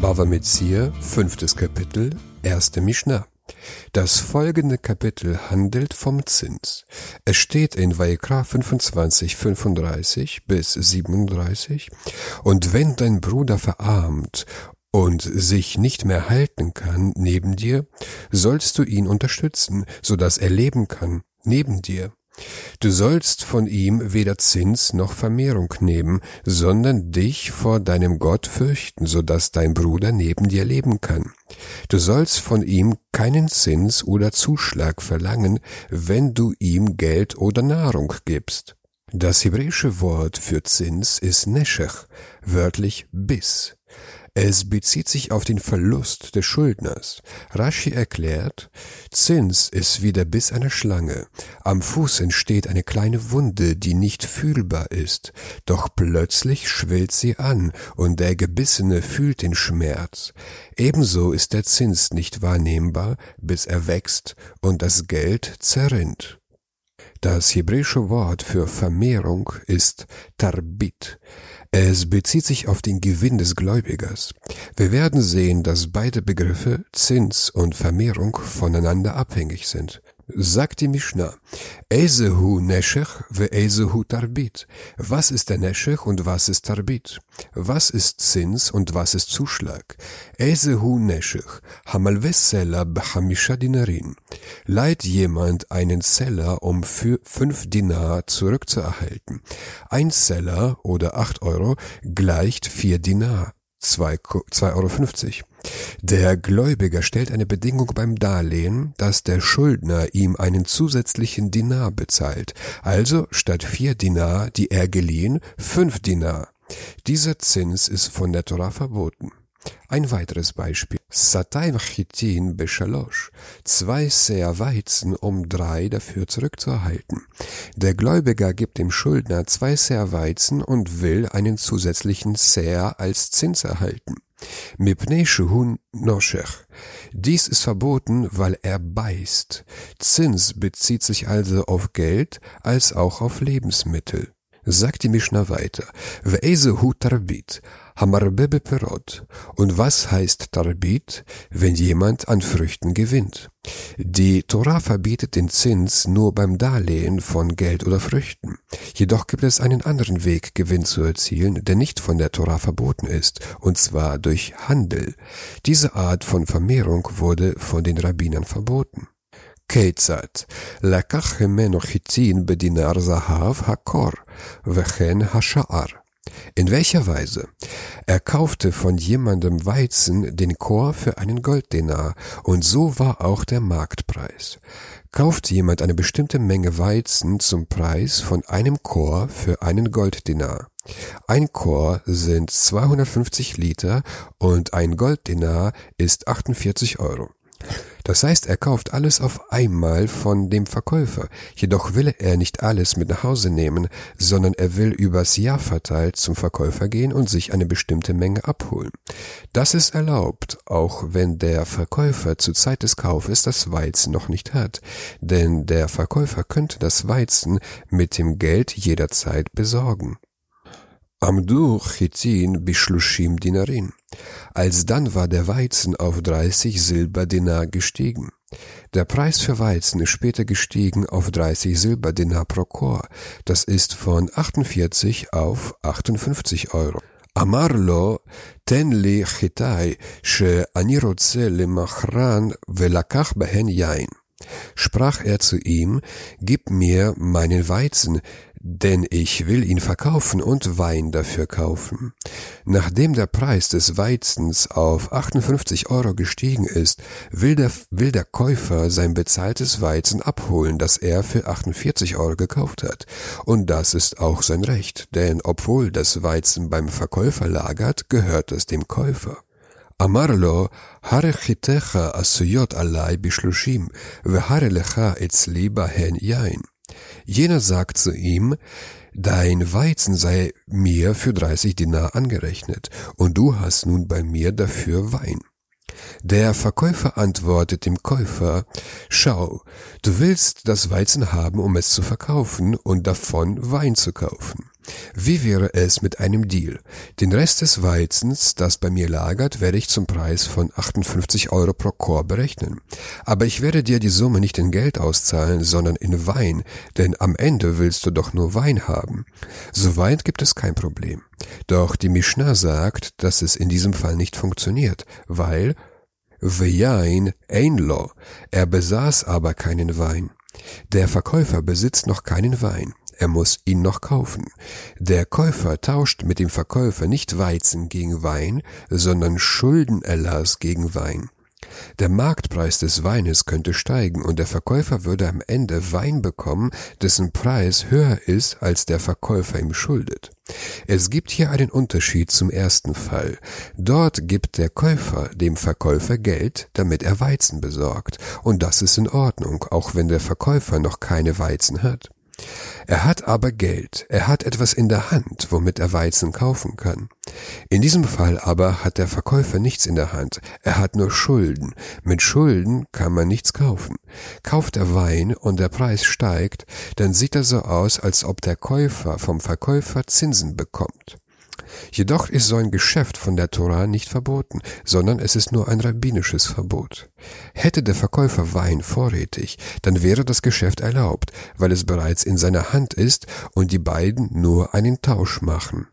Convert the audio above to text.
Bava Metzir, fünftes Kapitel, erste Mishnah. Das folgende Kapitel handelt vom Zins. Es steht in Vaikra 25, 35 bis 37. Und wenn dein Bruder verarmt und sich nicht mehr halten kann neben dir, sollst du ihn unterstützen, so dass er leben kann neben dir. Du sollst von ihm weder Zins noch Vermehrung nehmen, sondern dich vor deinem Gott fürchten, so dass dein Bruder neben dir leben kann. Du sollst von ihm keinen Zins oder Zuschlag verlangen, wenn du ihm Geld oder Nahrung gibst. Das hebräische Wort für Zins ist Neshech, wörtlich Biss. Es bezieht sich auf den Verlust des Schuldners. Rashi erklärt, Zins ist wie der Biss einer Schlange. Am Fuß entsteht eine kleine Wunde, die nicht fühlbar ist, doch plötzlich schwillt sie an und der Gebissene fühlt den Schmerz. Ebenso ist der Zins nicht wahrnehmbar, bis er wächst und das Geld zerrinnt. Das hebräische Wort für Vermehrung ist Tarbit. Es bezieht sich auf den Gewinn des Gläubigers. Wir werden sehen, dass beide Begriffe Zins und Vermehrung voneinander abhängig sind. Sagt die Mishnah, Ezehu Neshech ve Ezehu Tarbit. Was ist der Neshech und was ist Tarbit? Was ist Zins und was ist Zuschlag? Ezehu Neshech, Hamalves Seller behamisha Dinarin. Leiht jemand einen Seller, um für fünf Dinar zurückzuerhalten. Ein Seller oder acht Euro gleicht vier Dinar. 2,50 Euro. Der Gläubiger stellt eine Bedingung beim Darlehen, dass der Schuldner ihm einen zusätzlichen Dinar bezahlt, also statt vier Dinar, die er geliehen, fünf Dinar. Dieser Zins ist von der Torah verboten. Ein weiteres Beispiel. Satayv Chitin Beshalosh. Zwei Seher Weizen, um drei dafür zurückzuerhalten. Der Gläubiger gibt dem Schuldner zwei Seher Weizen und will einen zusätzlichen Seher als Zins erhalten. Mipnei Shehun Noshech. Dies ist verboten, weil er beißt. Zins bezieht sich also auf Geld als auch auf Lebensmittel. Sagt die Mishnah weiter. Ve'ezehu tarbit, hamarbebe perot. Und was heißt tarbit, wenn jemand an Früchten gewinnt? Die Torah verbietet den Zins nur beim Darlehen von Geld oder Früchten. Jedoch gibt es einen anderen Weg, Gewinn zu erzielen, der nicht von der Torah verboten ist, und zwar durch Handel. Diese Art von Vermehrung wurde von den Rabbinern verboten. כיצד? לקח ממנו חיטין בדינר זהב הקור, וכן השער. In welcher Weise? Er kaufte von jemandem Weizen den Chor für einen Golddenar, und so war auch der Marktpreis. Kauft jemand eine bestimmte Menge Weizen zum Preis von einem Chor für einen Golddenar. Ein Chor sind 250 Liter und ein Golddenar ist 48 Euro. Das heißt, er kauft alles auf einmal von dem Verkäufer. Jedoch will er nicht alles mit nach Hause nehmen, sondern er will übers Jahr verteilt zum Verkäufer gehen und sich eine bestimmte Menge abholen. Das ist erlaubt, auch wenn der Verkäufer zur Zeit des Kaufes das Weizen noch nicht hat, denn der Verkäufer könnte das Weizen mit dem Geld jederzeit besorgen. Amdu Chitin bishlushim Dinarin. Alsdann war der Weizen auf 30 Silberdinar gestiegen. Der Preis für Weizen ist später gestiegen auf 30 Silberdinar pro Chor. Das ist von 48 auf 58 Euro. אמר לו, תן לי חיטאי שאני רוצה למכרן ולקח בהן יין. Sprach er zu ihm, Gib mir meinen Weizen, denn ich will ihn verkaufen und Wein dafür kaufen. Nachdem der Preis des Weizens auf 58 Euro gestiegen ist, will der, will der Käufer sein bezahltes Weizen abholen, das er für 48 Euro gekauft hat. Und das ist auch sein Recht, denn obwohl das Weizen beim Verkäufer lagert, gehört es dem Käufer. אמר לו, הרי חיתך עשויות עלי בשלושים, והרי לך אצלי בהן יין. Jener sagt zu ihm, Dein Weizen sei mir für 30 Dinar angerechnet, und du hast nun bei mir dafür Wein. Der Verkäufer antwortet dem Käufer, Schau, du willst das Weizen haben, um es zu verkaufen und davon Wein zu kaufen. Wie wäre es mit einem Deal? Den Rest des Weizens, das bei mir lagert, werde ich zum Preis von 58 Euro pro Korb berechnen. Aber ich werde dir die Summe nicht in Geld auszahlen, sondern in Wein, denn am Ende willst du doch nur Wein haben. Soweit gibt es kein Problem. Doch die Mishnah sagt, dass es in diesem Fall nicht funktioniert, weil Vejain Einlo, er besaß aber keinen Wein. Der Verkäufer besitzt noch keinen Wein. Er muss ihn noch kaufen. Der Käufer tauscht mit dem Verkäufer nicht Weizen gegen Wein, sondern Schuldenerlass gegen Wein. Der Marktpreis des Weines könnte steigen und der Verkäufer würde am Ende Wein bekommen, dessen Preis höher ist, als der Verkäufer ihm schuldet. Es gibt hier einen Unterschied zum ersten Fall. Dort gibt der Käufer dem Verkäufer Geld, damit er Weizen besorgt, und das ist in Ordnung, auch wenn der Verkäufer noch keine Weizen hat. Er hat aber Geld, er hat etwas in der Hand, womit er Weizen kaufen kann. In diesem Fall aber hat der Verkäufer nichts in der Hand, er hat nur Schulden. Mit Schulden kann man nichts kaufen. Kauft er Wein und der Preis steigt, dann sieht er so aus, als ob der Käufer vom Verkäufer Zinsen bekommt. Jedoch ist so ein Geschäft von der Tora nicht verboten, sondern es ist nur ein rabbinisches Verbot. Hätte der Verkäufer Wein vorrätig, dann wäre das Geschäft erlaubt, weil es bereits in seiner Hand ist und die beiden nur einen Tausch machen.